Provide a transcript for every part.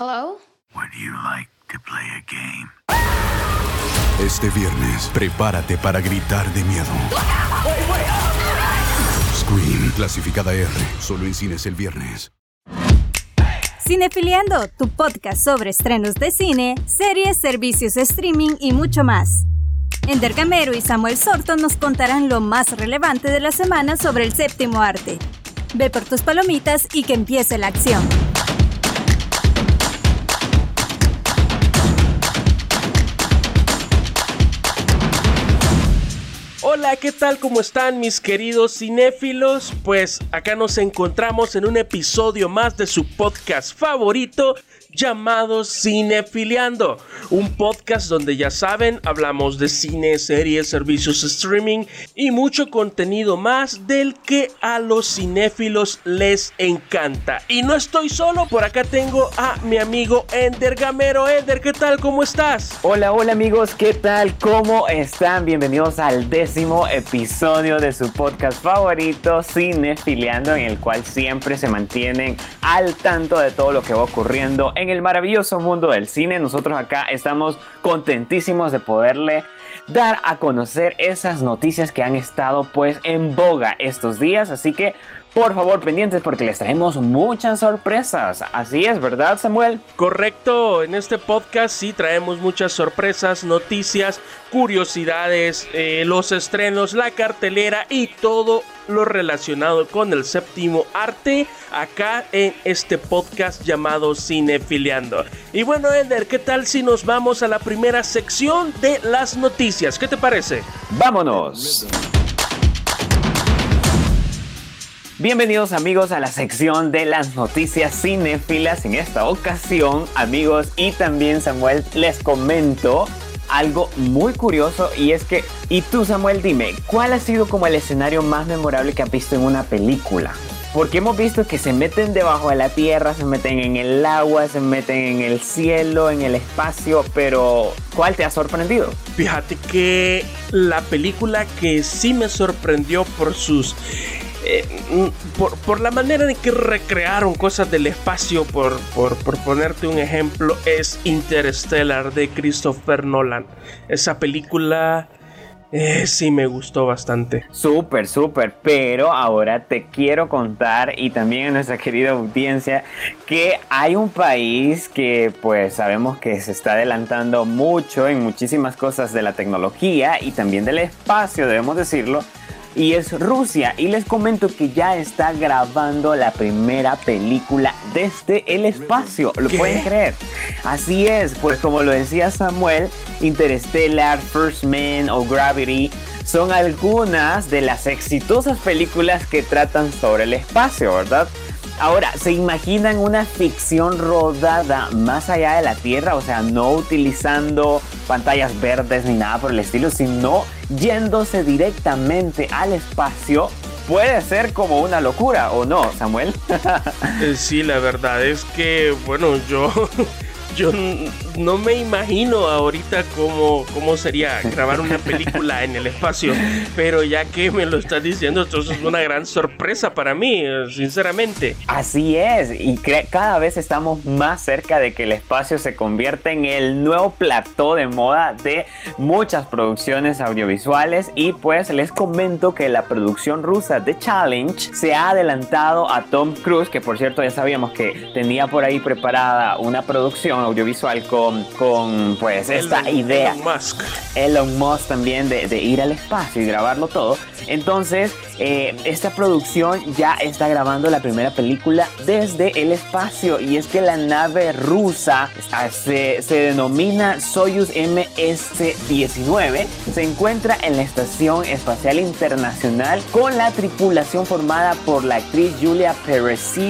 Hello? Would you like to play a game? Este viernes, prepárate para gritar de miedo. Scream, clasificada R, solo en cines el viernes. Cinefiliando, tu podcast sobre estrenos de cine, series, servicios de streaming y mucho más. Ender Camero y Samuel Sorto nos contarán lo más relevante de la semana sobre el séptimo arte. Ve por tus palomitas y que empiece la acción. Hola, ¿qué tal? ¿Cómo están mis queridos cinéfilos? Pues acá nos encontramos en un episodio más de su podcast favorito llamado Cinefiliando, un podcast donde ya saben, hablamos de cine, series, servicios streaming y mucho contenido más del que a los cinéfilos les encanta. Y no estoy solo, por acá tengo a mi amigo Ender Gamero. Ender, ¿qué tal? ¿Cómo estás? Hola, hola amigos, ¿qué tal? ¿Cómo están? Bienvenidos al décimo episodio de su podcast favorito, Cinefiliando, en el cual siempre se mantienen al tanto de todo lo que va ocurriendo en el maravilloso mundo del cine. Nosotros acá estamos contentísimos de poderle dar a conocer esas noticias que han estado pues en boga estos días. Así que por favor pendientes porque les traemos muchas sorpresas. Así es, ¿verdad Samuel? Correcto, en este podcast sí traemos muchas sorpresas, noticias, curiosidades, eh, los estrenos, la cartelera y todo lo relacionado con el séptimo arte acá en este podcast llamado Cinefiliando. Y bueno, Ender, ¿qué tal si nos vamos a la primera sección de las noticias? ¿Qué te parece? ¡Vámonos! Bienvenidos amigos a la sección de las noticias cinéfilas. En esta ocasión, amigos y también Samuel, les comento algo muy curioso y es que, y tú Samuel, dime, ¿cuál ha sido como el escenario más memorable que has visto en una película? Porque hemos visto que se meten debajo de la tierra, se meten en el agua, se meten en el cielo, en el espacio, pero ¿cuál te ha sorprendido? Fíjate que la película que sí me sorprendió por sus eh, por, por, la manera en que recrearon cosas del espacio, por, por, por, ponerte un ejemplo, es Interstellar de Christopher Nolan. Esa película eh, sí me gustó bastante. Súper, súper, pero ahora te quiero contar y también a nuestra querida audiencia que hay un país que pues sabemos que se está adelantando mucho en muchísimas cosas de la tecnología y también del espacio, debemos decirlo y es Rusia. Y les comento que ya está grabando la primera película desde el espacio. ¿Lo ¿Qué? pueden creer? Así es, pues como lo decía Samuel, Interstellar, First Man o Gravity son algunas de las exitosas películas que tratan sobre el espacio, ¿verdad? Ahora, ¿se imaginan una ficción rodada más allá de la Tierra? O sea, no utilizando pantallas verdes ni nada por el estilo, sino yéndose directamente al espacio. Puede ser como una locura, ¿o no, Samuel? Eh, sí, la verdad es que, bueno, yo... Yo no me imagino ahorita cómo, cómo sería grabar una película en el espacio, pero ya que me lo estás diciendo, esto es una gran sorpresa para mí, sinceramente. Así es, y cada vez estamos más cerca de que el espacio se convierta en el nuevo plató de moda de muchas producciones audiovisuales y pues les comento que la producción rusa de Challenge se ha adelantado a Tom Cruise, que por cierto ya sabíamos que tenía por ahí preparada una producción audiovisual con, con pues esta idea. Elon Musk. Elon Musk también de, de, ir al espacio y grabarlo todo. Entonces, eh, esta producción ya está grabando la primera película desde el espacio y es que la nave rusa se, se denomina Soyuz MS-19. Se encuentra en la Estación Espacial Internacional con la tripulación formada por la actriz Julia Peresil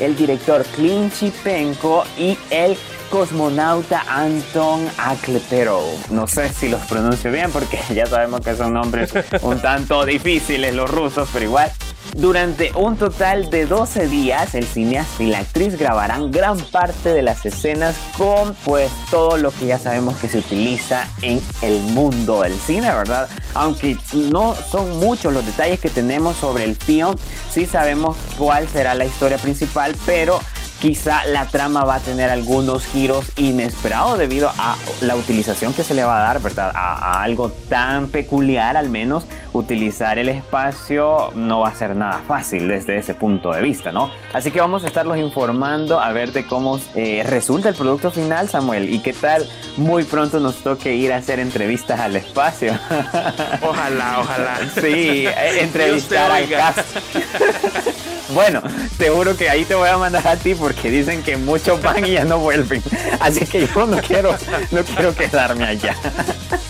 el director Clint Chipenko y el cosmonauta Anton Aklepero. No sé si los pronuncio bien porque ya sabemos que son nombres un tanto difíciles los rusos, pero igual durante un total de 12 días, el cineasta y la actriz grabarán gran parte de las escenas con pues todo lo que ya sabemos que se utiliza en el mundo del cine, ¿verdad? Aunque no son muchos los detalles que tenemos sobre el film, sí sabemos cuál será la historia principal, pero quizá la trama va a tener algunos giros inesperados debido a la utilización que se le va a dar, ¿verdad? A, algo tan peculiar al menos, utilizar el espacio no va a ser nada fácil desde ese punto de vista, ¿no? Así que vamos a estarlos informando a ver de cómo eh, resulta el producto final, Samuel, y qué tal muy pronto nos toque ir a hacer entrevistas al espacio. Ojalá, ojalá. Sí, eh, entrevistar al cast. Bueno, seguro que ahí te voy a mandar a ti porque dicen que muchos van y ya no vuelven. Así que yo no quiero, no quiero quedarme allá.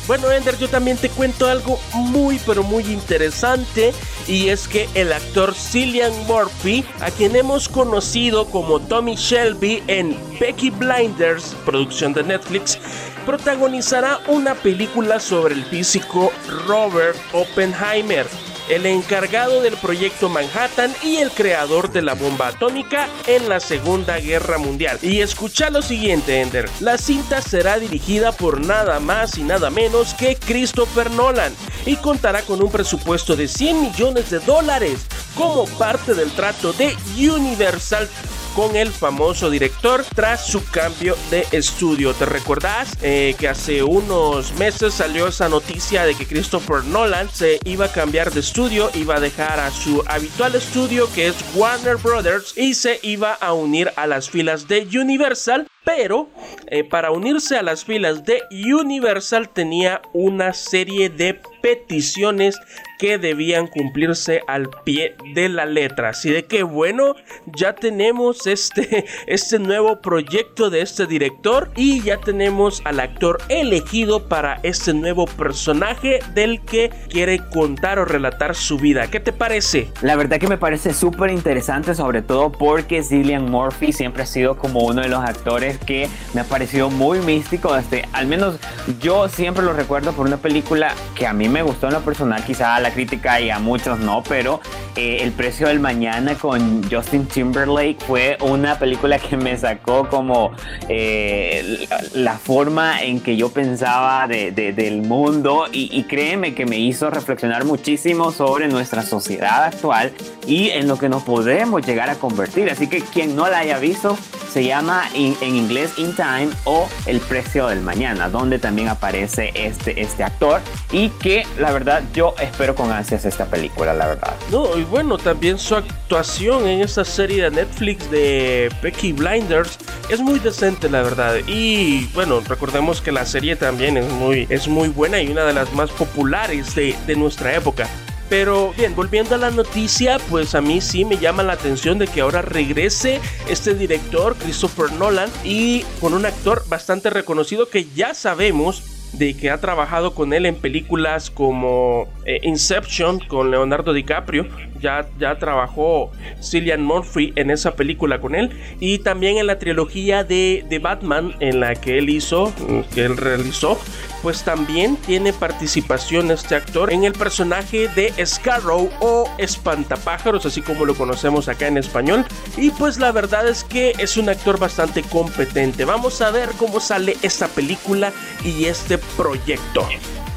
Bueno, Ender, yo también te cuento algo muy, pero muy interesante. Y es que el actor Cillian Murphy, a quien hemos conocido como Tommy Shelby en Peaky Blinders, producción de Netflix, protagonizará una película sobre el físico Robert Oppenheimer el encargado del proyecto Manhattan y el creador de la bomba atómica en la Segunda Guerra Mundial. Y escucha lo siguiente, Ender. La cinta será dirigida por nada más y nada menos que Christopher Nolan y contará con un presupuesto de 100 millones de dólares como parte del trato de Universal con el famoso director tras su cambio de estudio. ¿Te recuerdas eh, que hace unos meses salió esa noticia de que Christopher Nolan se iba a cambiar de estudio, iba a dejar a su habitual estudio que es Warner Brothers y se iba a unir a las filas de Universal? Pero eh, para unirse a las filas de Universal tenía una serie de peticiones que debían cumplirse al pie de la letra. Así de que bueno, ya tenemos este, este nuevo proyecto de este director y ya tenemos al actor elegido para este nuevo personaje del que quiere contar o relatar su vida. ¿Qué te parece? La verdad que me parece súper interesante, sobre todo porque Cillian Murphy siempre ha sido como uno de los actores que me ha parecido muy místico. Este, al menos yo siempre lo recuerdo por una película que a mí me gustó en lo personal, quizá a la crítica y a muchos no, pero eh, El precio del mañana con Justin Timberlake fue una película que me sacó como eh, la forma en que yo pensaba del mundo y, y créeme que me hizo reflexionar muchísimo sobre nuestra sociedad actual y en lo que nos podemos llegar a convertir. Así que quien no la haya visto, se llama en inglés In Time o El precio del mañana, donde también aparece este, este actor y que la verdad yo espero con ansias esta película, la verdad. No, y bueno, también su actuación en esta serie de Netflix de Peaky Blinders es muy decente, la verdad. Y bueno, recordemos que la serie también es muy, es muy buena y una de las más populares de, de nuestra época. Pero bien, volviendo a la noticia, pues a mí sí me llama la atención de que ahora regrese este director, Christopher Nolan, y con un actor bastante reconocido que ya sabemos de que ha trabajado con él en películas como eh, Inception con Leonardo DiCaprio. Ya, trabajó Cillian Murphy en esa película con él. Y también en la trilogía de, de Batman en la que él hizo, que él realizó. Pues también tiene participación este actor en el personaje de Scarrow o Espantapájaros, así como lo conocemos acá en español. Y pues la verdad es que es un actor bastante competente. Vamos a ver cómo sale esta película y este proyecto.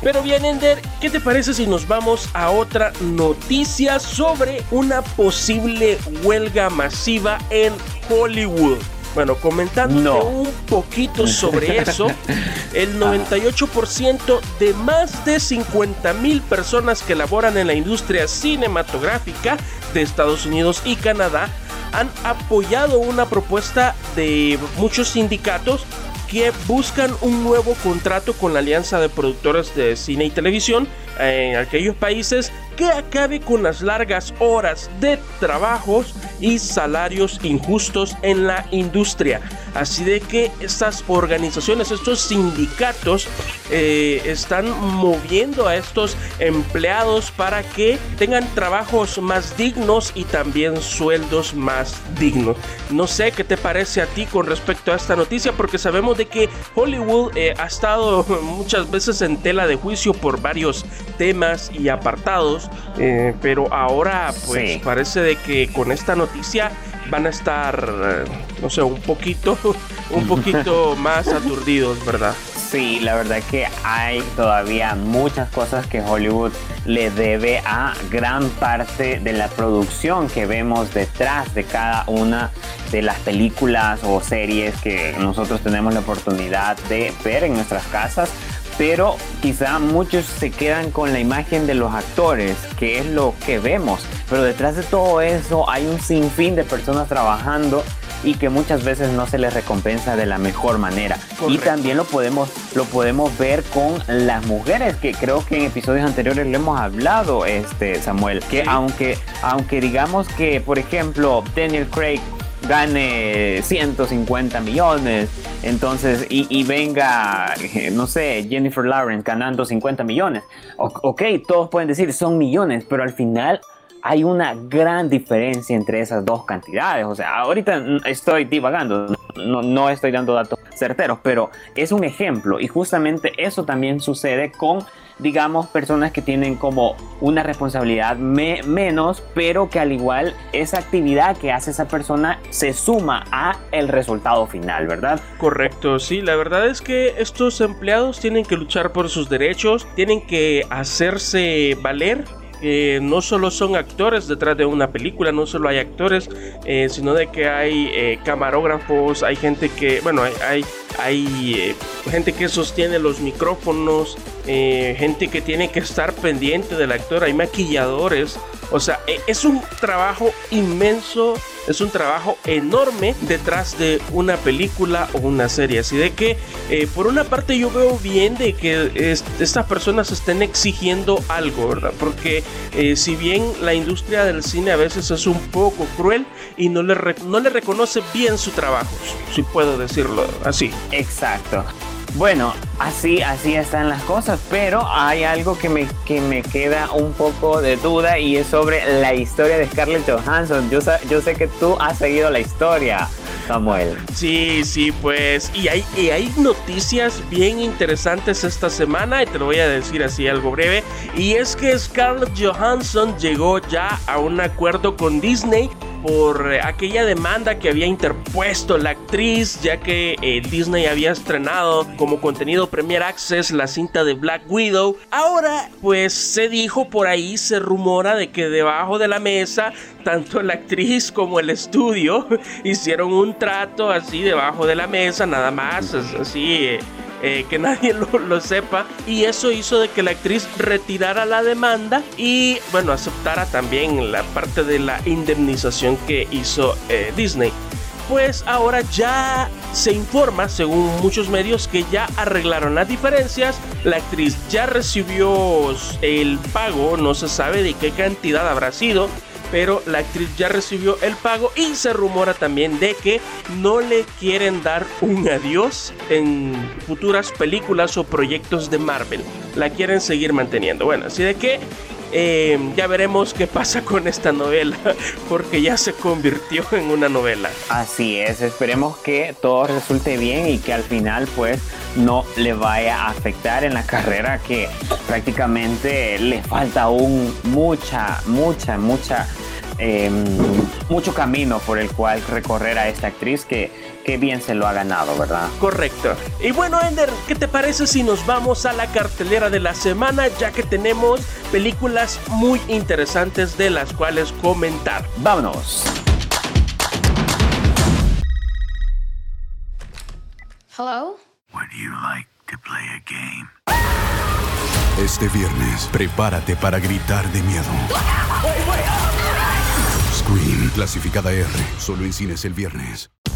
Pero bien, Ender, ¿qué te parece si nos vamos a otra noticia sobre una posible huelga masiva en Hollywood? Bueno, comentando un poquito sobre eso, el 98% de más de 50 mil personas que laboran en la industria cinematográfica de Estados Unidos y Canadá han apoyado una propuesta de muchos sindicatos que buscan un nuevo contrato con la Alianza de Productores de Cine y Televisión en aquellos países que acabe con las largas horas de trabajos y salarios injustos en la industria. Así de que estas organizaciones, estos sindicatos, eh, están moviendo a estos empleados para que tengan trabajos más dignos y también sueldos más dignos. No sé qué te parece a ti con respecto a esta noticia, porque sabemos de que Hollywood eh, ha estado muchas veces en tela de juicio por varios temas y apartados, eh, pero ahora pues parece de que con esta noticia van a estar, eh, no sé, un poquito, un poquito más aturdidos, ¿verdad? Sí, la verdad que hay todavía muchas cosas que Hollywood le debe a gran parte de la producción que vemos detrás de cada una de las películas o series que nosotros tenemos la oportunidad de ver en nuestras casas pero quizá muchos se quedan con la imagen de los actores, que es lo que vemos, pero detrás de todo eso hay un sinfín de personas trabajando y que muchas veces no se les recompensa de la mejor manera. Y también lo podemos, lo podemos ver con las mujeres, que creo que en episodios anteriores le hemos hablado, este, Samuel, que aunque, aunque digamos que, por ejemplo, Daniel Craig gane 150 millones, entonces, y, venga, no sé, Jennifer Lawrence ganando 50 millones. ok, todos pueden decir son millones, pero al final hay una gran diferencia entre esas dos cantidades. O sea, ahorita estoy divagando, no, no estoy dando datos certeros, pero es un ejemplo y justamente eso también sucede con digamos, personas que tienen como una responsabilidad menos, pero que al igual esa actividad que hace esa persona se suma a el resultado final, ¿verdad? Correcto, sí, la verdad es que estos empleados tienen que luchar por sus derechos, tienen que hacerse valer que no solo son actores detrás de una película, no solo hay actores, eh, sino de que hay eh, camarógrafos, hay gente que, bueno, hay, hay, eh, gente que sostiene los micrófonos, gente que tiene que estar pendiente del actor, hay maquilladores, o sea, e, es un trabajo inmenso, es un trabajo enorme detrás de una película o una serie. Así de que, eh, por una parte, yo veo bien de que estas personas estén exigiendo algo, ¿verdad? Porque eh, si bien la industria del cine a veces es un poco cruel y no le, no le reconoce bien su trabajo, si puedo decirlo así. Exacto. Bueno, así, así están las cosas, pero hay algo que me, que me queda un poco de duda y es sobre la historia de Scarlett Johansson. Yo, yo sé que tú has seguido la historia. Samuel. Sí, sí, pues. Y hay, y hay noticias bien interesantes esta semana, y te lo voy a decir así algo breve. Y es que Scarlett Johansson llegó ya a un acuerdo con Disney por eh, aquella demanda que había interpuesto la actriz, ya que eh, Disney había estrenado como contenido Premier Access la cinta de Black Widow. Ahora, pues se dijo por ahí, se rumora de que debajo de la mesa, tanto la actriz como el estudio hicieron un trato así debajo de la mesa, nada más, así. Eh, eh, que nadie lo, sepa y eso hizo de que la actriz retirara la demanda y bueno aceptara también la parte de la indemnización que hizo eh, Disney pues ahora ya se informa, según muchos medios, que ya arreglaron las diferencias. La actriz ya recibió el pago, no se sabe de qué cantidad habrá sido, pero la actriz ya recibió el pago y se rumora también de que no le quieren dar un adiós en futuras películas o proyectos de Marvel. La quieren seguir manteniendo. Bueno, así de que eh, ya veremos qué pasa con esta novela, porque ya se convirtió en una novela. Así es, esperemos que todo resulte bien y que al final pues no le vaya a afectar en la carrera que prácticamente le falta aún mucha, mucha, mucha Em, mucho camino por el cual recorrer a esta actriz que, que bien se lo ha ganado, ¿verdad? Correcto. Y bueno, Ender, ¿qué te parece si nos vamos a la cartelera de la semana ya que tenemos películas muy interesantes de las cuales comentar? Vámonos. Hello? Would you like to play a game? Este viernes, prepárate para gritar de miedo. Scream, clasificada R, solo en cines el viernes.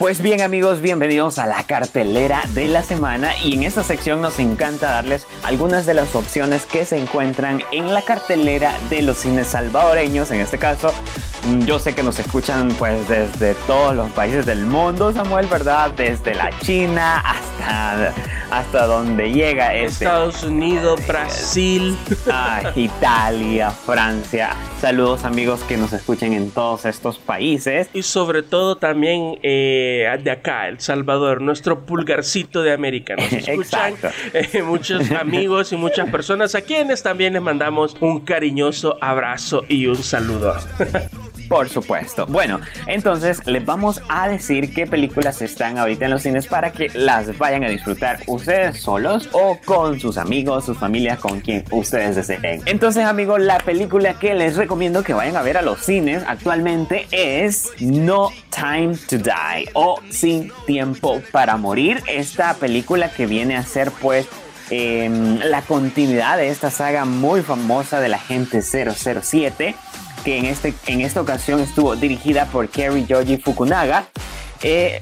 Pues bien amigos, bienvenidos a la cartelera de la semana y en esta sección nos encanta darles algunas de las opciones que se encuentran en la cartelera de los cines salvadoreños, en este caso mm, yo sé que nos escuchan pues desde todos los países del mundo, Samuel, ¿verdad? Desde la China hasta, hasta donde llega este. Estados Unidos, Brasil, ah, Italia, Francia. Saludos amigos que nos escuchen en todos estos países. Y sobre todo también eh, de acá, El Salvador, nuestro pulgarcito de América. Nos escuchan eh, muchos amigos y muchas personas a quienes también les mandamos un cariñoso abrazo y un saludo. Por supuesto. Bueno, entonces les vamos a decir qué películas están ahorita en los cines para que las vayan a disfrutar ustedes solos o con sus amigos, sus familias, con quien ustedes deseen. Entonces, amigos, la película que les recomiendo que vayan a ver a los cines actualmente es No Time to Die o Sin Tiempo para Morir. Esta película que viene a ser pues em, la continuidad de esta saga muy famosa de la gente 007 que en, este, en esta ocasión estuvo dirigida por Kerry Yoji Fukunaga. Eh,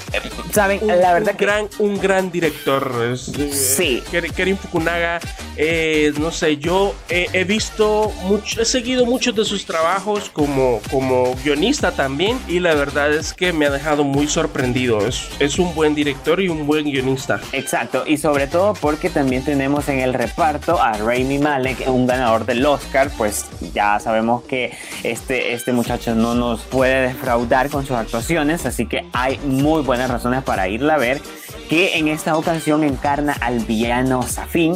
Saben, la verdad un gran, un gran director. sí. Kerry Fukunaga, eh, no sé, yo he visto mucho, he seguido muchos de sus trabajos como, como guionista también y la verdad es que me ha dejado muy sorprendido. Es, es un buen director y un buen guionista. Exacto, y sobre todo porque también tenemos en el reparto a Rami Malek, un ganador del Oscar, pues ya sabemos que este, este muchacho no nos puede defraudar con sus actuaciones, así que hay muy buenas razones para irla a ver, que en esta ocasión encarna al villano Safin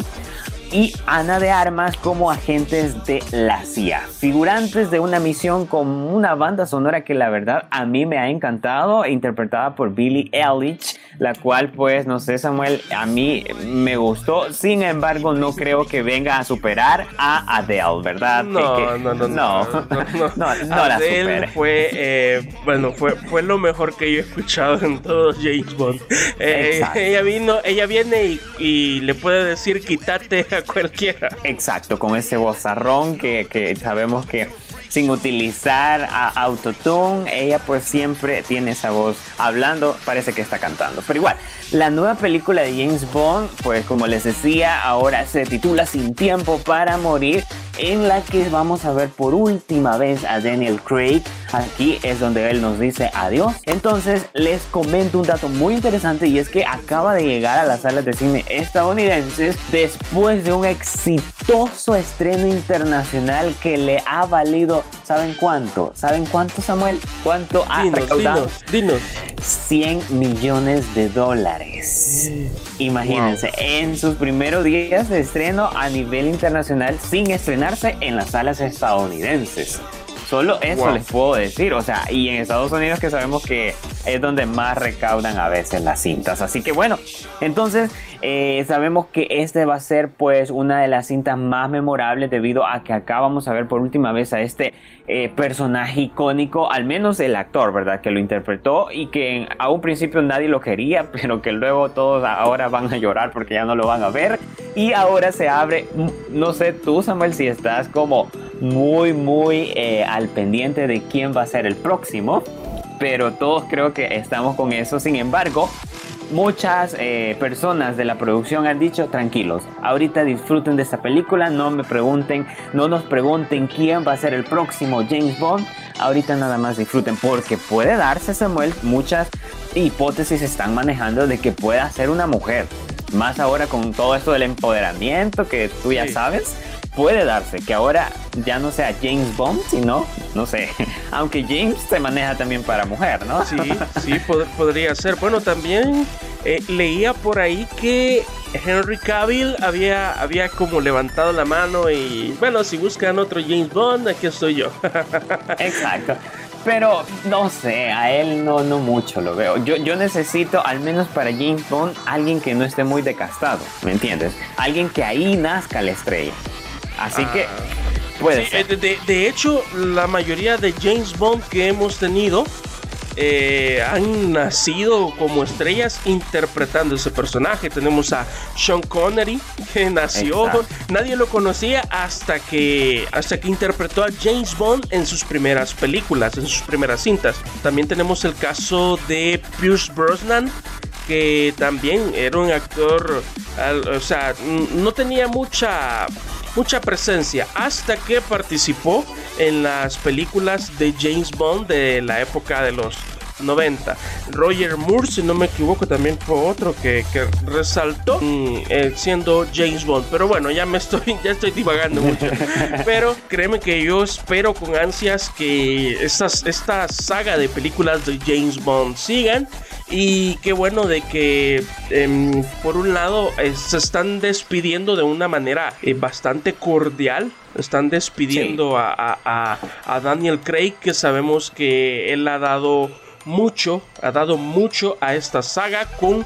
y Ana de Armas como agentes de la CIA, figurantes de una misión con una banda sonora que la verdad a mí me ha encantado, interpretada por Billie Eilish, la cual pues no sé Samuel, a mí me gustó, sin embargo no creo que venga a superar a Adele, ¿verdad? No, no, no, no, no, no, no, la supere. fue, eh, bueno, fue, fue lo mejor que yo he escuchado en todo James Bond. Eh, ella vino, ella viene y, y le puede decir quítate a cualquiera. Exacto, con ese vozarrón que, que sabemos que sin utilizar a autotune, ella pues siempre tiene esa voz hablando, parece que está cantando. Pero igual, la nueva película de James Bond, pues como les decía, ahora se titula Sin tiempo para morir, en la que vamos a ver por última vez a Daniel Craig. Aquí es donde él nos dice adiós. Entonces les comento un dato muy interesante y es que acaba de llegar a las salas de cine estadounidenses después de un exitoso estreno internacional que le ha valido, ¿saben cuánto? ¿Saben cuánto Samuel? ¿Cuánto ha recaudado? Dinos, dinos. 100 millones de dólares. Imagínense, en sus primeros días de estreno a nivel internacional sin estrenarse en las salas estadounidenses. Solo eso les puedo decir, o sea, y en Estados Unidos que sabemos que es donde más recaudan a veces las cintas. Así que bueno, entonces eh, sabemos que este va a ser pues una de las cintas más memorables debido a que acá vamos a ver por última vez a este eh, personaje icónico, al menos el actor, ¿verdad? Que lo interpretó y que a un principio nadie lo quería, pero que luego todos ahora van a llorar porque ya no lo van a ver. Y ahora se abre, no sé tú Samuel si estás como muy, muy eh, al pendiente de quién va a ser el próximo, pero todos creo que estamos con eso. Sin embargo, muchas eh, personas de la producción han dicho tranquilos, ahorita disfruten de esta película, no me pregunten, no nos pregunten quién va a ser el próximo James Bond, ahorita nada más disfruten porque puede darse Samuel, muchas hipótesis están manejando de que pueda ser una mujer, más ahora con todo esto del empoderamiento que tú ya sabes puede darse que ahora ya no sea James Bond, sino, no sé, aunque James se maneja también para mujer, ¿no? Sí, sí, podría ser. Bueno, también eh, leía por ahí que Henry Cavill había, había como levantado la mano y, bueno, si buscan otro James Bond, aquí estoy yo. Exacto. pero no sé, a él no, no mucho lo veo. Yo, yo necesito, al menos para James Bond, alguien que no esté muy decastado, ¿me entiendes? Alguien que ahí nazca la estrella. Así que Ah. Puede Sí, ser. eh, de, de hecho, la mayoría de James Bond que hemos tenido eh, han nacido como estrellas interpretando ese personaje. Tenemos a Sean Connery, que nació, Exacto. nadie lo conocía hasta que, hasta que interpretó a James Bond en sus primeras películas, en sus primeras cintas. También tenemos el caso de Pierce Brosnan, que también era un actor, o sea, no tenía mucha mucha presencia hasta que participó en las películas de James Bond de la época de los 90. Roger Moore, si no me equivoco, también fue otro que, que resaltó mm, eh, siendo James Bond. Pero bueno, ya me estoy, ya estoy divagando mucho. Pero créeme que yo espero con ansias que estas, esta saga de películas de James Bond sigan. Y qué bueno de que em, por un lado eh, se están despidiendo de una manera eh, bastante cordial. Están despidiendo a, a- a- a Daniel Craig, que sabemos que él ha dado mucho, ha dado mucho a esta saga con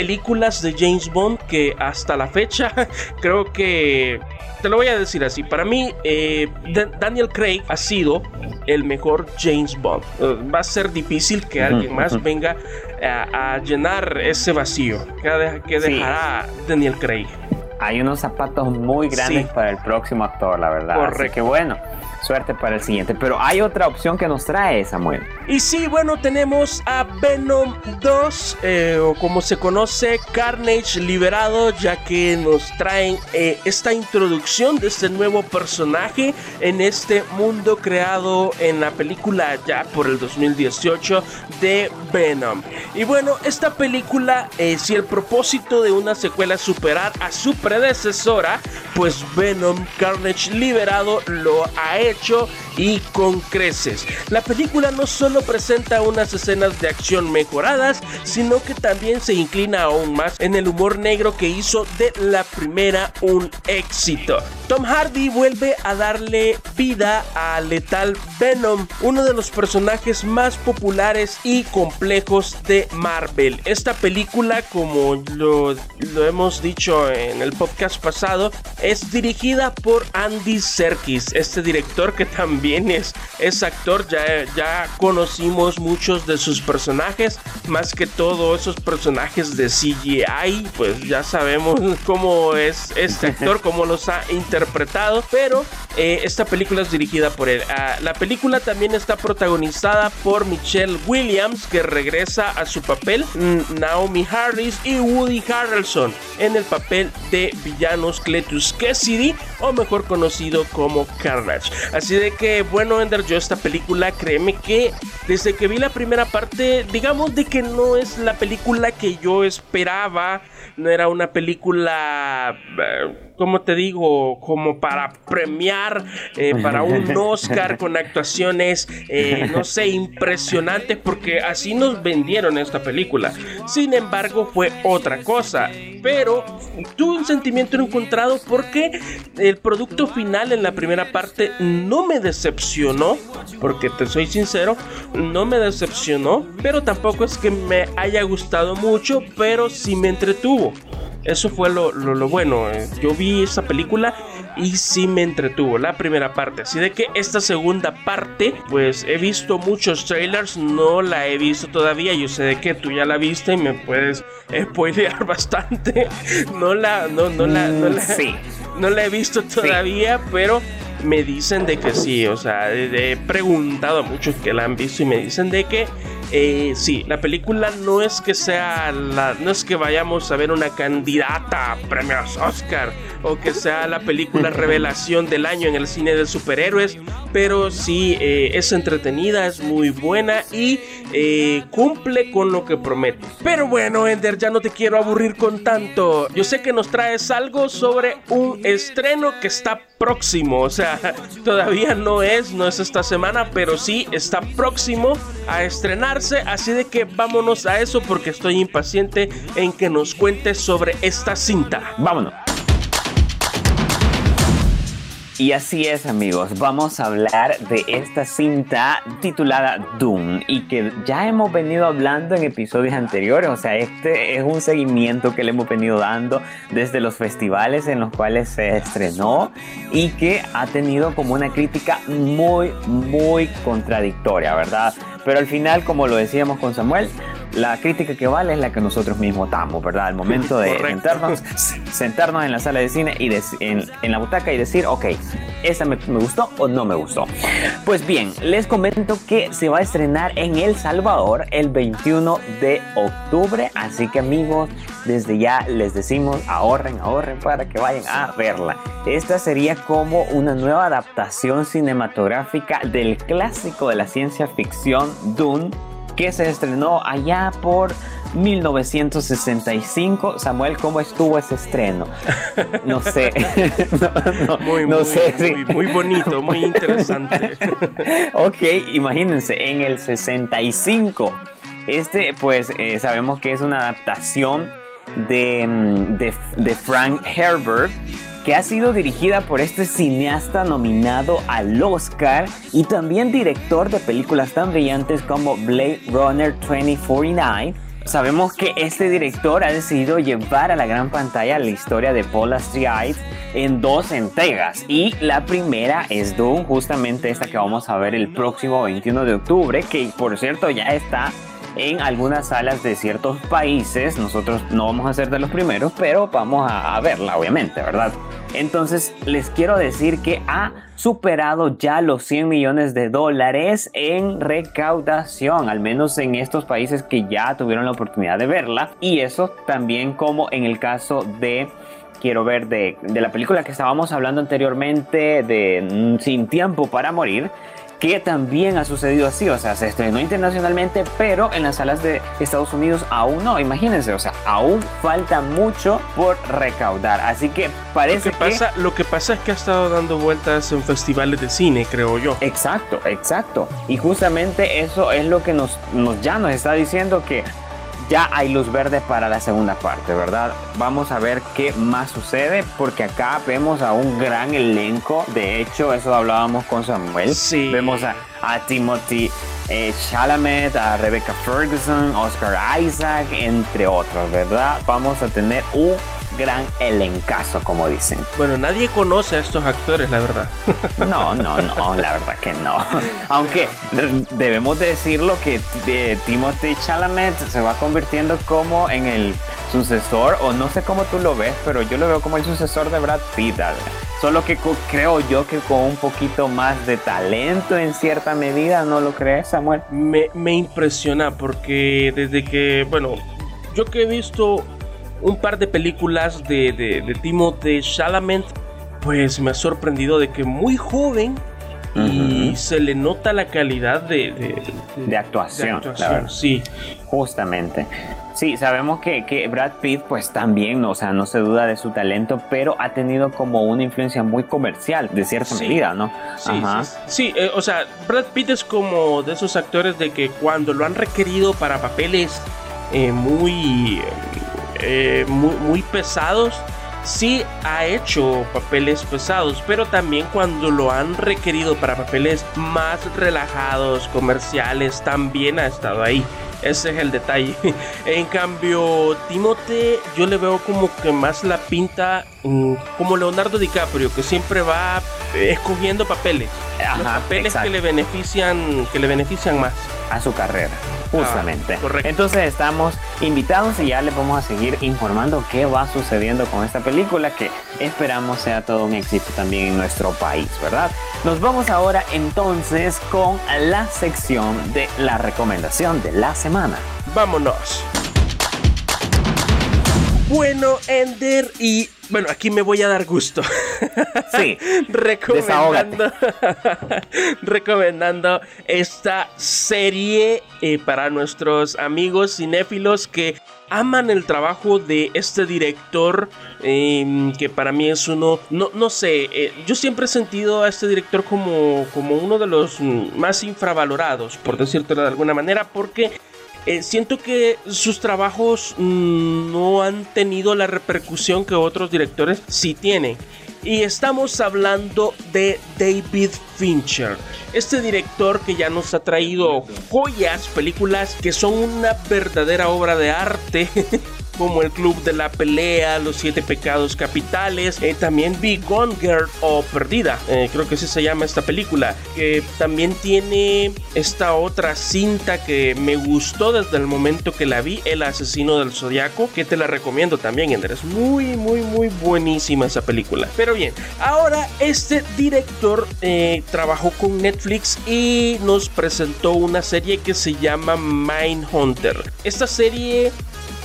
películas de James Bond que hasta la fecha creo que te lo voy a decir así para mí eh, Da- Daniel Craig ha sido el mejor James Bond Eh, va a ser difícil que alguien más venga a, a llenar ese vacío que, de- que Sí. dejará Daniel Craig Hay unos zapatos muy grandes Sí. para el próximo actor, la verdad. Así Correcto. que bueno, suerte para el siguiente. Pero hay otra opción que nos trae Samuel. Y sí, bueno, tenemos a Venom 2, eh, o como se conoce, Carnage liberado, ya que nos traen eh, esta introducción de este nuevo personaje en este mundo creado en la película ya por el 2018 de Venom. Y bueno, esta película, eh, si el propósito de una secuela es superar a su predecesora, pues Venom Carnage liberado lo ha hecho 18 y con creces. La película no solo presenta unas escenas de acción mejoradas, sino que también se inclina aún más en el humor negro que hizo de la primera un éxito. Tom Hardy vuelve a darle vida a Lethal Venom, uno de los personajes más populares y complejos de Marvel. Esta película, como lo, lo hemos dicho en el podcast pasado, es dirigida por Andy Serkis, este director que también es, es actor, ya, ya conocimos muchos de sus personajes, más que todo esos personajes de CGI, pues ya sabemos cómo es este actor, cómo los ha interpretado, pero eh, esta película es dirigida por él. Ah, la película también está protagonizada por Michelle Williams, que regresa a su papel, Naomi Harris y Woody Harrelson en el papel de villanos Cletus Cassidy, o mejor conocido como Carnage. Así de que, bueno, Ender, yo esta película, créeme que desde que vi la primera parte, digamos de que no es la película que yo esperaba, no era una película, eh, ¿cómo te digo? Como para premiar, eh, para un Oscar con actuaciones, eh, no sé, impresionantes, porque así nos vendieron esta película. Sin embargo, fue otra cosa, pero tuve un sentimiento encontrado porque el producto final en la primera parte no me decepcionó, porque te soy sincero, no me decepcionó, pero tampoco es que me haya gustado mucho, pero sí me entretuvo. Eso fue lo, lo- lo bueno. eh, Yo vi esa película y sí me entretuvo la primera parte. Así de que esta segunda parte, pues he visto muchos trailers, no la he visto todavía. Yo sé de que tú ya la viste y me puedes spoilear bastante. No la, no, no la, no la, Sí. no la he visto todavía, pero me dicen de que sí. O sea, he preguntado a muchos que la han visto y me dicen de que eh, sí, la película no es que sea la, no es que vayamos a ver una candidata a premios Oscar o que sea la película revelación del año en el cine de superhéroes, pero sí eh, es entretenida, es muy buena y eh, cumple con lo que promete. Pero bueno, Ender, ya no te quiero aburrir con tanto. Yo sé que nos traes algo sobre un estreno que está próximo, o sea, todavía no es, no es esta semana, pero sí está próximo a así de que vámonos a eso porque estoy impaciente en que nos cuentes sobre esta cinta. Vámonos. Y así es amigos, vamos a hablar de esta cinta titulada Doom y que ya hemos venido hablando en episodios anteriores, o sea, este es un seguimiento que le hemos venido dando desde los festivales en los cuales se estrenó y que ha tenido como una crítica muy, muy contradictoria, ¿verdad? Pero al final, como lo decíamos con Samuel, la crítica que vale es la que nosotros mismos damos, ¿verdad? Al momento de sentarnos, sentarnos en la sala de cine y en, la butaca y decir, ok, ¿esa me, me, gustó o no me gustó? Pues bien, les comento que se va a estrenar en El Salvador el 21 de octubre, así que amigos, desde ya les decimos, ahorren, ahorren para que vayan a verla. Esta sería como una nueva adaptación cinematográfica del clásico de la ciencia ficción Dune que se estrenó allá por 1965. Samuel, ¿cómo estuvo ese estreno? No sé. muy, no sé, muy, bonito, muy interesante. ok, imagínense, en el 65. Este, pues, eh, sabemos que es una adaptación de, mm, de, de Frank Herbert que ha sido dirigida por este cineasta nominado al Oscar y también director de películas tan brillantes como Blade Runner 2049. Sabemos que este director ha decidido llevar a la gran pantalla la historia de Paul Astrid en dos entregas y la primera es Doom, justamente esta que vamos a ver el próximo 21 de octubre, que por cierto ya está en algunas salas de ciertos países. Nosotros no vamos a ser de los primeros, pero vamos a, verla, obviamente, ¿verdad? Entonces les quiero decir que ha superado ya los 100 millones de dólares en recaudación, al menos en estos países que ya tuvieron la oportunidad de verla. Y eso también como en el caso de quiero ver de, de, la película que estábamos hablando anteriormente de Sin tiempo para morir, que también ha sucedido así, o sea, se estrenó internacionalmente, pero en las salas de Estados Unidos aún no, imagínense, o sea, aún falta mucho por recaudar, así que parece lo que, pasa, lo que pasa es que ha estado dando vueltas en festivales de cine, creo yo. Exacto, exacto, y justamente eso es lo que nos, nos ya nos está diciendo que ya hay luz verde para la segunda parte, ¿verdad? Vamos a ver qué más sucede porque acá vemos a un gran elenco. De hecho, eso hablábamos con Samuel. Sí. Vemos a, Timothy eh, Chalamet, a Rebecca Ferguson, Oscar Isaac, entre otros, ¿verdad? Vamos a tener un gran elencazo, como dicen. Bueno, nadie conoce a estos actores, la verdad. No, no, no, la verdad que no. Aunque debemos decirlo que eh, Timothy Chalamet se va convirtiendo como en el sucesor, o no sé cómo tú lo ves, pero yo lo veo como el sucesor de Brad Pitt. Solo que creo yo que con un poquito más de talento en cierta medida, ¿no lo crees, Samuel? Me, me impresiona porque desde que, bueno, yo que he visto un par de películas de, de, de Timothée Chalamet, pues me ha sorprendido de que muy joven y se le nota la calidad de, de, actuación. sí. Justamente. Sí, sabemos que, que, Brad Pitt pues también, o sea, no se duda de su talento, pero ha tenido como una influencia muy comercial, de cierta medida, ¿no? Sí, sí, eh, o sea, Brad Pitt es como de esos actores de que cuando lo han requerido para papeles eh, muy eh, muy, pesados, sí ha hecho papeles pesados, pero también cuando lo han requerido para papeles más relajados, comerciales, también ha estado ahí. Ese es el detalle. en cambio, Timote, yo le veo como que más la pinta mm, como Leonardo DiCaprio, que siempre va escogiendo papeles. papeles que le benefician, que le benefician más a su carrera. Justamente. Entonces estamos invitados y ya les vamos a seguir informando qué va sucediendo con esta película que esperamos sea todo un éxito también en nuestro país, ¿verdad? Nos vamos ahora entonces con la sección de la recomendación de la semana. Vámonos. Bueno, Ender, y bueno, aquí me voy a dar gusto. Sí. recomendando, recomendando esta serie eh, para nuestros amigos cinéfilos que aman el trabajo de este director em, que para mí es uno no, no sé eh, yo siempre he sentido a este director como, como uno de los más infravalorados por decirlo de alguna manera porque eh, siento que sus trabajos mm, no han tenido la repercusión que otros directores sí tienen. Y estamos hablando de David Fincher, este director que ya nos ha traído joyas, películas que son una verdadera obra de arte. como el Club de la Pelea, Los Siete Pecados Capitales. Eh, también vi Gone Girl o Perdida, eh, creo que así se llama esta película. Que también tiene esta otra cinta que me gustó desde el momento que la vi, El Asesino del Zodiaco, que te la recomiendo también, Ender. Es muy, muy, muy buenísima esa película. Pero bien, ahora este director eh, trabajó con Netflix y nos presentó una serie que se llama Mindhunter. Esta serie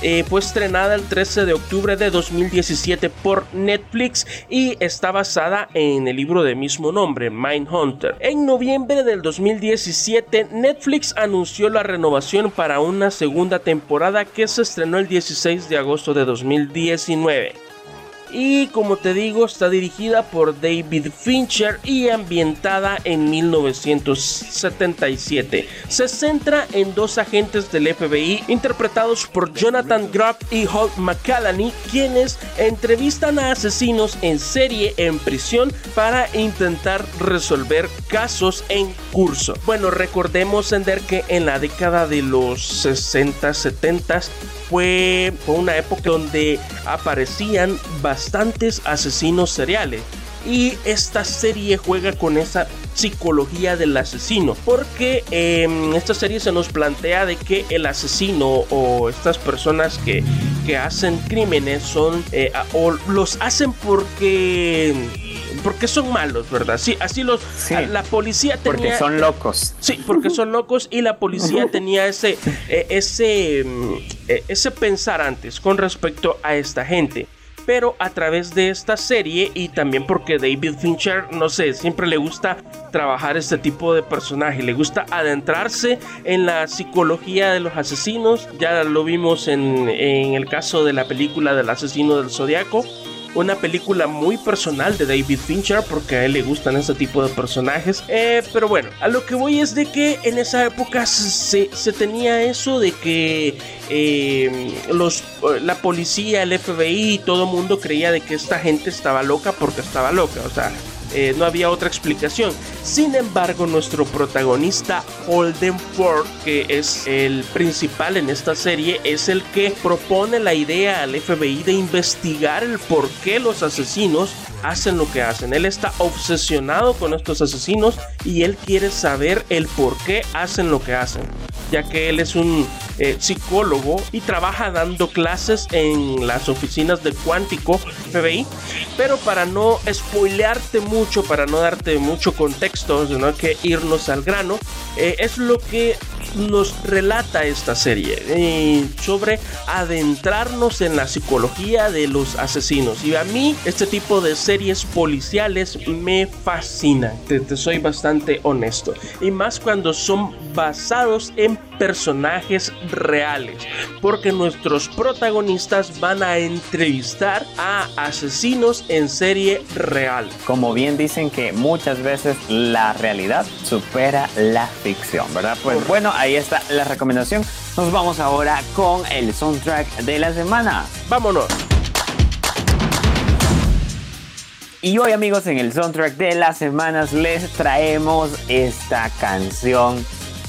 eh, fue estrenada el 13 de octubre de 2017 por Netflix y está basada en el libro de mismo nombre, Mindhunter. En noviembre del 2017, Netflix anunció la renovación para una segunda temporada que se estrenó el 16 de agosto de 2019 y como te digo está dirigida por David Fincher y ambientada en 1977. Se centra en dos agentes del FBI interpretados por Jonathan Groff y Holt McCallany quienes entrevistan a asesinos en serie en prisión para intentar resolver casos en curso. Bueno, recordemos Ender que en la década de los 60, 70 fue, fue una época donde aparecían bastantes asesinos seriales. Y esta serie juega con esa psicología del asesino. Porque en esta serie se nos plantea de que el asesino o estas personas que, que hacen crímenes son eh, o los hacen porque porque son malos, ¿verdad? Sí, así los la policía tenía porque son locos. Sí, porque son locos y la policía tenía ese eh, ese mm, eh, ese pensar antes con respecto a esta gente pero a través de esta serie y también porque David Fincher, no sé, siempre le gusta trabajar este tipo de personaje, le gusta adentrarse en la psicología de los asesinos, ya lo vimos en, en el caso de la película del asesino del zodiaco una película muy personal de David Fincher porque a él le gustan ese tipo de personajes. Eh, pero bueno, a lo que voy es de que en esa época se, tenía eso de que eh, los, la policía, el FBI, todo el mundo creía de que esta gente estaba loca porque estaba loca. O sea, eh, no había otra explicación. Sin embargo, nuestro protagonista Holden Ford, que es el principal en esta serie, es el que propone la idea al FBI de investigar el por qué los asesinos hacen lo que hacen. Él está obsesionado con estos asesinos y él quiere saber el por qué hacen lo que hacen, ya que él es un eh, psicólogo y trabaja dando clases en las oficinas de Cuántico FBI. Pero para no spoilearte mucho, para no darte mucho contexto, sino que irnos al grano, eh, es lo que nos relata esta serie eh, sobre adentrarnos en la psicología de los asesinos. Y a mí este tipo de series policiales me fascina, te, te soy bastante honesto. Y más cuando son basados en personajes reales, porque nuestros protagonistas van a entrevistar a asesinos en serie real. Como bien dicen que muchas veces la realidad supera la ficción, ¿verdad? Pues bueno, ahí está la recomendación. Nos vamos ahora con el soundtrack de la semana. Vámonos. Y hoy amigos en el soundtrack de las semanas les traemos esta canción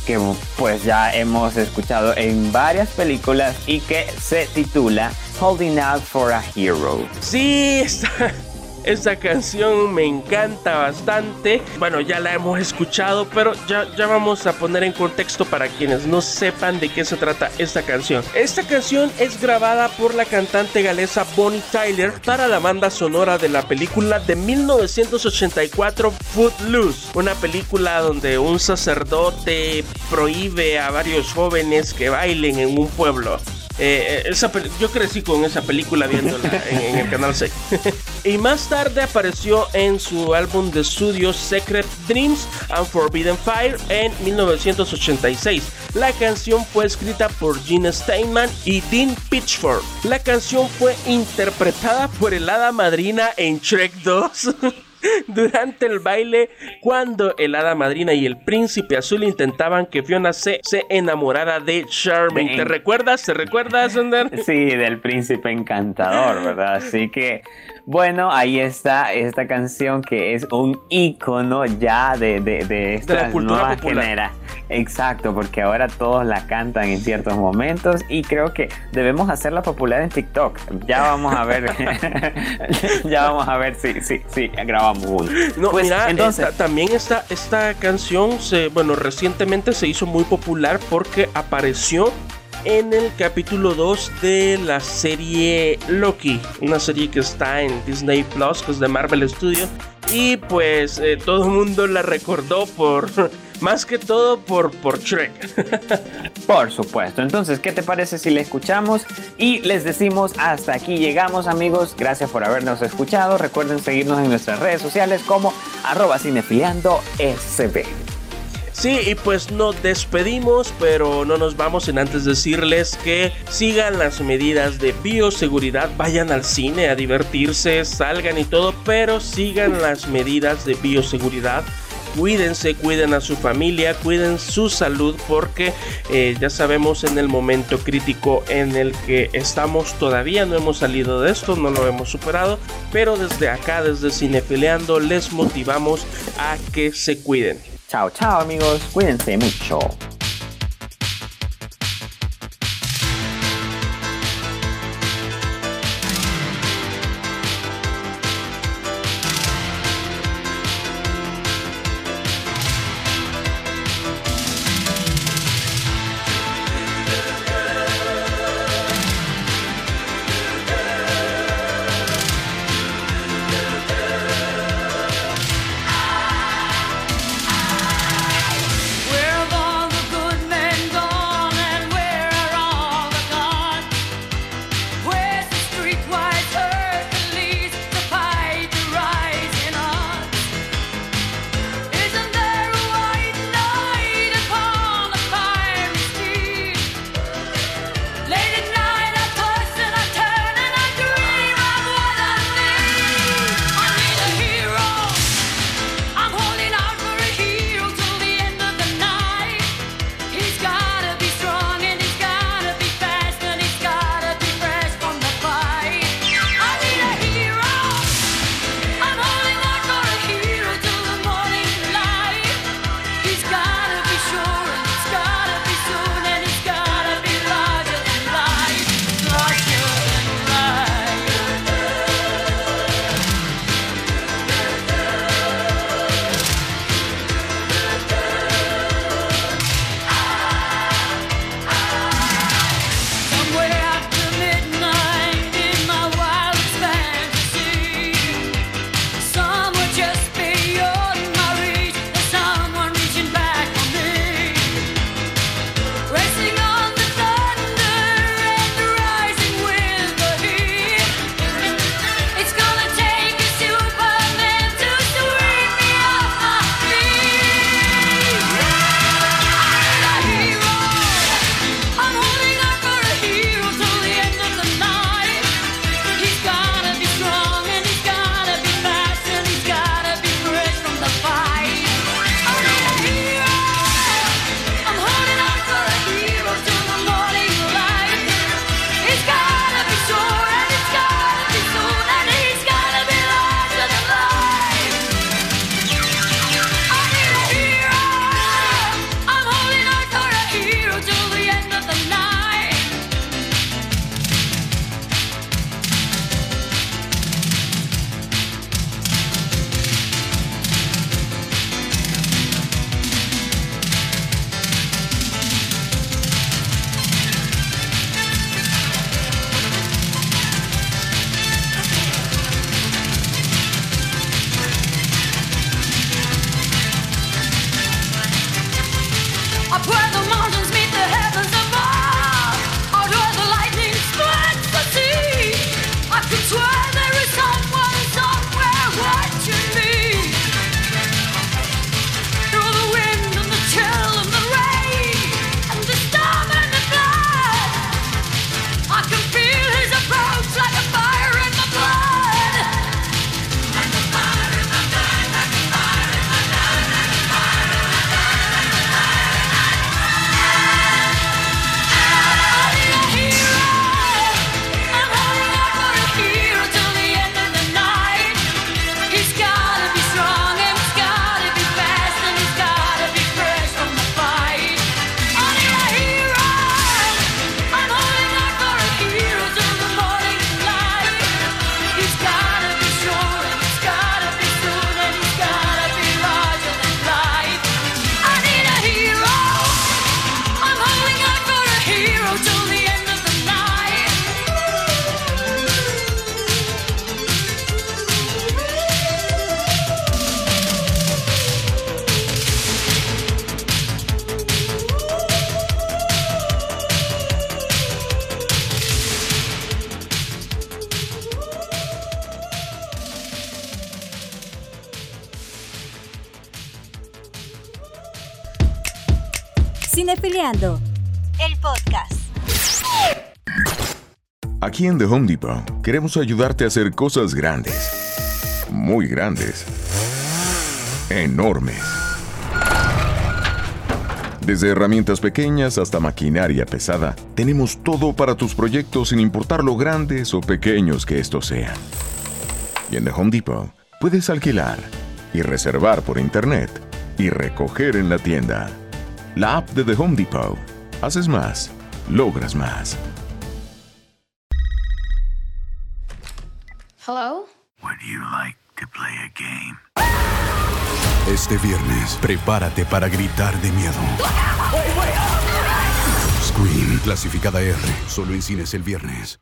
que pues ya hemos escuchado en varias películas y que se titula Holding Out for a Hero. Sí, está esta canción me encanta bastante. Bueno, ya la hemos escuchado, pero ya, ya vamos a poner en contexto para quienes no sepan de qué se trata esta canción. Esta canción es grabada por la cantante galesa Bonnie Tyler para la banda sonora de la película de 1984 Footloose, una película donde un sacerdote prohíbe a varios jóvenes que bailen en un pueblo. Eh, eh, yo crecí con esa película viéndola en, el canal 6. y más tarde apareció en su álbum de estudio Secret Dreams and Forbidden Fire en 1986. La canción fue escrita por Gene Steinman y Dean Pitchford. La canción fue interpretada por el hada madrina en Shrek 2. durante el baile cuando el hada madrina y el príncipe azul intentaban que Fiona se, se enamorara de Charming. ¿Te recuerdas? ¿Te recuerdas, Ander? Sí, del príncipe encantador, ¿verdad? Así que bueno, ahí está esta canción que es un icono ya de, de, de esta la cultura nueva Exacto, porque ahora todos la cantan en ciertos momentos y creo que debemos hacerla popular en TikTok. Ya vamos a ver, ya vamos a ver si, si, si grabamos uno. No, pues, mira, entonces también esta, esta canción, se, bueno, recientemente se hizo muy popular porque apareció en el capítulo 2 de la serie Loki, una serie que está en Disney Plus, que es de Marvel Studios. Y pues eh, todo el mundo la recordó por, más que todo por, por Shrek. por supuesto. Entonces, ¿qué te parece si le escuchamos? Y les decimos hasta aquí llegamos amigos. Gracias por habernos escuchado. Recuerden seguirnos en nuestras redes sociales como arroba sb. Sí, y pues nos despedimos, pero no nos vamos sin antes decirles que sigan las medidas de bioseguridad, vayan al cine a divertirse, salgan y todo, pero sigan las medidas de bioseguridad cuídense, cuiden a su familia, cuiden su salud porque eh, ya sabemos en el momento crítico en el que estamos todavía no hemos salido de esto, no lo hemos superado, pero desde acá, desde Cinefileando, les motivamos a que se cuiden. Chao, chao amigos, cuídense mucho. El podcast. Aquí en The Home Depot queremos ayudarte a hacer cosas grandes, muy grandes, enormes. Desde herramientas pequeñas hasta maquinaria pesada, tenemos todo para tus proyectos sin importar lo grandes o pequeños que estos sean. Y en The Home Depot puedes alquilar y reservar por internet y recoger en la tienda. La app de The Home Depot. Haces más, logras más. Hello? Would you like to play a game? Este viernes, prepárate para gritar de miedo. Scream, clasificada R, solo en cines el viernes.